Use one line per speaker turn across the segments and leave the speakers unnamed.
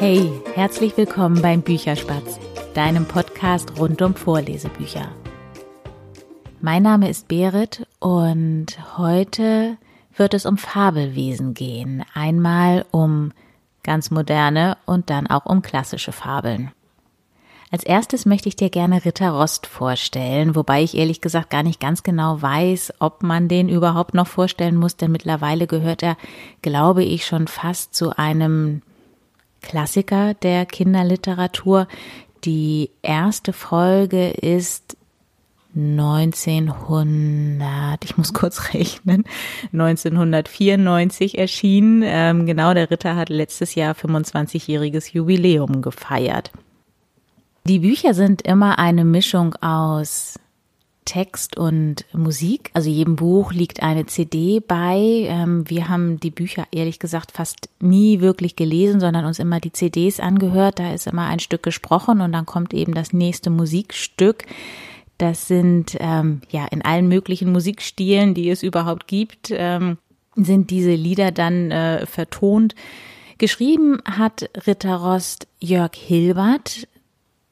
Hey, herzlich willkommen beim Bücherspatz, deinem Podcast rund um Vorlesebücher. Mein Name ist Berit und heute wird es um Fabelwesen gehen. Einmal um ganz moderne und dann auch um klassische Fabeln. Als erstes möchte ich dir gerne Ritter Rost vorstellen, wobei ich ehrlich gesagt gar nicht ganz genau weiß, ob man den überhaupt noch vorstellen muss, denn mittlerweile gehört er, glaube ich, schon fast zu einem Klassiker der Kinderliteratur. Die erste Folge ist 1900, ich muss kurz rechnen, 1994 erschienen. Ähm, genau, der Ritter hat letztes Jahr 25-jähriges Jubiläum gefeiert. Die Bücher sind immer eine Mischung aus Text und Musik. Also jedem Buch liegt eine CD bei. Ähm, wir haben die Bücher ehrlich gesagt fast nie wirklich gelesen, sondern uns immer die CDs angehört. Da ist immer ein Stück gesprochen und dann kommt eben das nächste Musikstück. Das sind ähm, ja in allen möglichen Musikstilen, die es überhaupt gibt, ähm, sind diese Lieder dann äh, vertont. Geschrieben hat Ritter Rost Jörg Hilbert.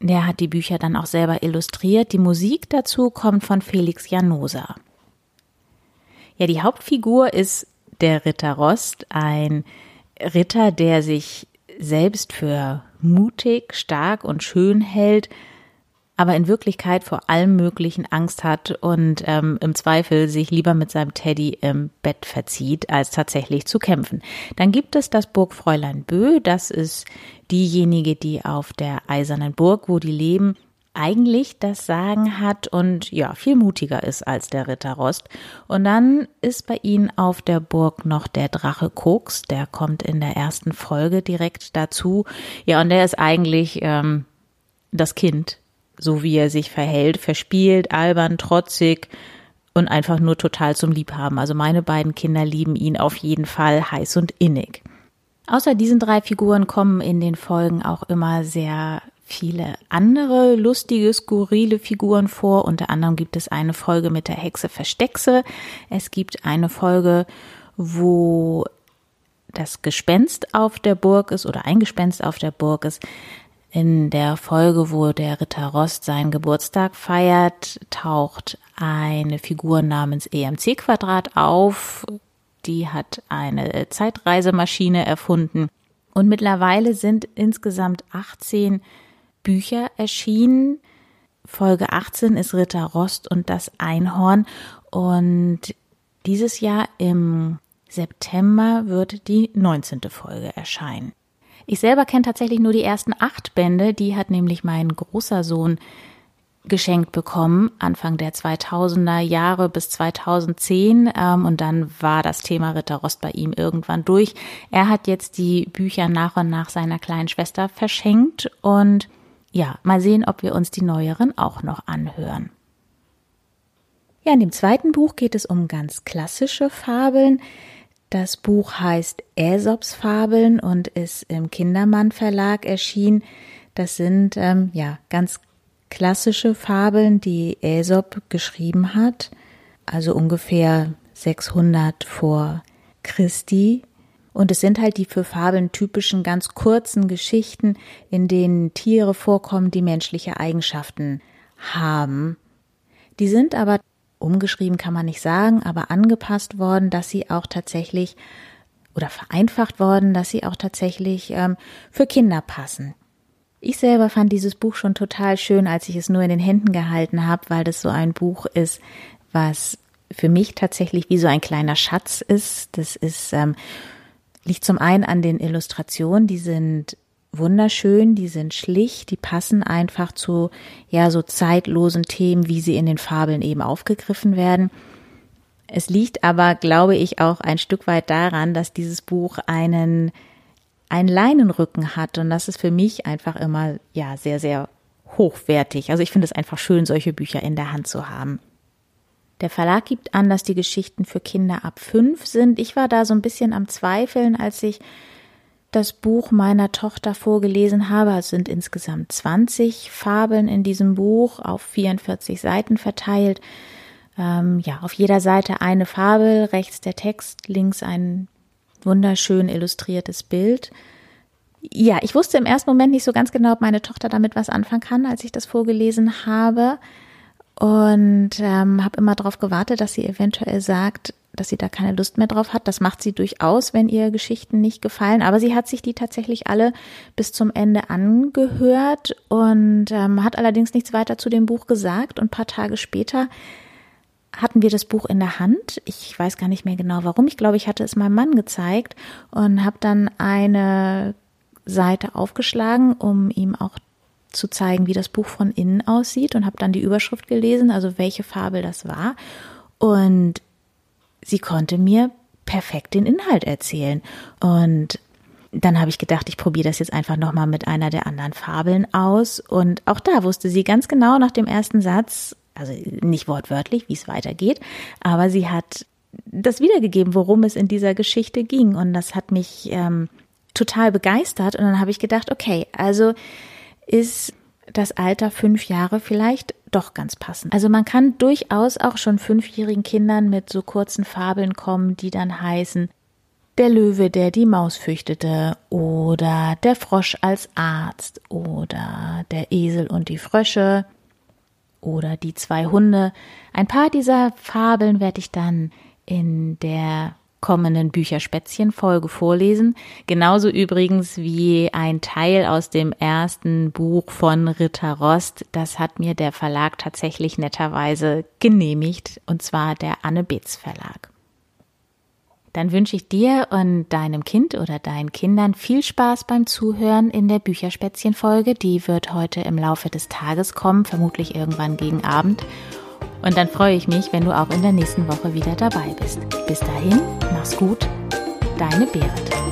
Der hat die Bücher dann auch selber illustriert. Die Musik dazu kommt von Felix Janosa. Ja, die Hauptfigur ist der Ritter Rost, ein Ritter, der sich selbst für mutig, stark und schön hält, aber in Wirklichkeit vor allem möglichen Angst hat und ähm, im Zweifel sich lieber mit seinem Teddy im Bett verzieht, als tatsächlich zu kämpfen. Dann gibt es das Burgfräulein Bö, das ist diejenige, die auf der eisernen Burg, wo die leben, eigentlich das Sagen hat und ja, viel mutiger ist als der Ritter Rost. Und dann ist bei ihnen auf der Burg noch der Drache Koks, der kommt in der ersten Folge direkt dazu. Ja, und der ist eigentlich ähm, das Kind so wie er sich verhält, verspielt, albern, trotzig und einfach nur total zum Liebhaben. Also meine beiden Kinder lieben ihn auf jeden Fall heiß und innig. Außer diesen drei Figuren kommen in den Folgen auch immer sehr viele andere lustige, skurrile Figuren vor. Unter anderem gibt es eine Folge mit der Hexe Versteckse. Es gibt eine Folge, wo das Gespenst auf der Burg ist oder ein Gespenst auf der Burg ist. In der Folge, wo der Ritter Rost seinen Geburtstag feiert, taucht eine Figur namens EMC Quadrat auf. Die hat eine Zeitreisemaschine erfunden. Und mittlerweile sind insgesamt 18 Bücher erschienen. Folge 18 ist Ritter Rost und das Einhorn. Und dieses Jahr im September wird die 19. Folge erscheinen. Ich selber kenne tatsächlich nur die ersten acht Bände, die hat nämlich mein großer Sohn geschenkt bekommen, Anfang der 2000er Jahre bis 2010. Ähm, und dann war das Thema Ritter Rost bei ihm irgendwann durch. Er hat jetzt die Bücher nach und nach seiner kleinen Schwester verschenkt. Und ja, mal sehen, ob wir uns die neueren auch noch anhören. Ja, in dem zweiten Buch geht es um ganz klassische Fabeln. Das Buch heißt Aesops Fabeln und ist im Kindermann Verlag erschienen. Das sind ähm, ja ganz klassische Fabeln, die Aesop geschrieben hat, also ungefähr 600 vor Christi. Und es sind halt die für Fabeln typischen ganz kurzen Geschichten, in denen Tiere vorkommen, die menschliche Eigenschaften haben. Die sind aber umgeschrieben kann man nicht sagen, aber angepasst worden, dass sie auch tatsächlich oder vereinfacht worden, dass sie auch tatsächlich ähm, für Kinder passen. Ich selber fand dieses Buch schon total schön, als ich es nur in den Händen gehalten habe, weil das so ein Buch ist, was für mich tatsächlich wie so ein kleiner Schatz ist. Das ist ähm, liegt zum einen an den Illustrationen, die sind wunderschön, die sind schlicht, die passen einfach zu ja so zeitlosen Themen, wie sie in den Fabeln eben aufgegriffen werden. Es liegt aber, glaube ich, auch ein Stück weit daran, dass dieses Buch einen einen Leinenrücken hat und das ist für mich einfach immer ja sehr sehr hochwertig. Also ich finde es einfach schön, solche Bücher in der Hand zu haben. Der Verlag gibt an, dass die Geschichten für Kinder ab fünf sind. Ich war da so ein bisschen am Zweifeln, als ich das Buch meiner Tochter vorgelesen habe. Es sind insgesamt 20 Fabeln in diesem Buch auf 44 Seiten verteilt. Ähm, ja, auf jeder Seite eine Fabel, rechts der Text, links ein wunderschön illustriertes Bild. Ja, ich wusste im ersten Moment nicht so ganz genau, ob meine Tochter damit was anfangen kann, als ich das vorgelesen habe. Und ähm, habe immer darauf gewartet, dass sie eventuell sagt, dass sie da keine Lust mehr drauf hat. Das macht sie durchaus, wenn ihr Geschichten nicht gefallen. Aber sie hat sich die tatsächlich alle bis zum Ende angehört und ähm, hat allerdings nichts weiter zu dem Buch gesagt. Und paar Tage später hatten wir das Buch in der Hand. Ich weiß gar nicht mehr genau warum. Ich glaube, ich hatte es meinem Mann gezeigt und habe dann eine Seite aufgeschlagen, um ihm auch zu zeigen, wie das Buch von innen aussieht und habe dann die Überschrift gelesen, also welche Fabel das war. Und sie konnte mir perfekt den Inhalt erzählen. Und dann habe ich gedacht, ich probiere das jetzt einfach nochmal mit einer der anderen Fabeln aus. Und auch da wusste sie ganz genau nach dem ersten Satz, also nicht wortwörtlich, wie es weitergeht, aber sie hat das wiedergegeben, worum es in dieser Geschichte ging. Und das hat mich ähm, total begeistert. Und dann habe ich gedacht, okay, also ist das Alter fünf Jahre vielleicht doch ganz passend. Also man kann durchaus auch schon fünfjährigen Kindern mit so kurzen Fabeln kommen, die dann heißen der Löwe, der die Maus fürchtete oder der Frosch als Arzt oder der Esel und die Frösche oder die zwei Hunde. Ein paar dieser Fabeln werde ich dann in der kommenden Bücherspätzchen-Folge vorlesen. Genauso übrigens wie ein Teil aus dem ersten Buch von Ritter Rost. Das hat mir der Verlag tatsächlich netterweise genehmigt, und zwar der Anne Betz Verlag. Dann wünsche ich dir und deinem Kind oder deinen Kindern viel Spaß beim Zuhören in der Bücherspätzchen-Folge. Die wird heute im Laufe des Tages kommen, vermutlich irgendwann gegen Abend. Und dann freue ich mich, wenn du auch in der nächsten Woche wieder dabei bist. Bis dahin, mach's gut, deine Berit.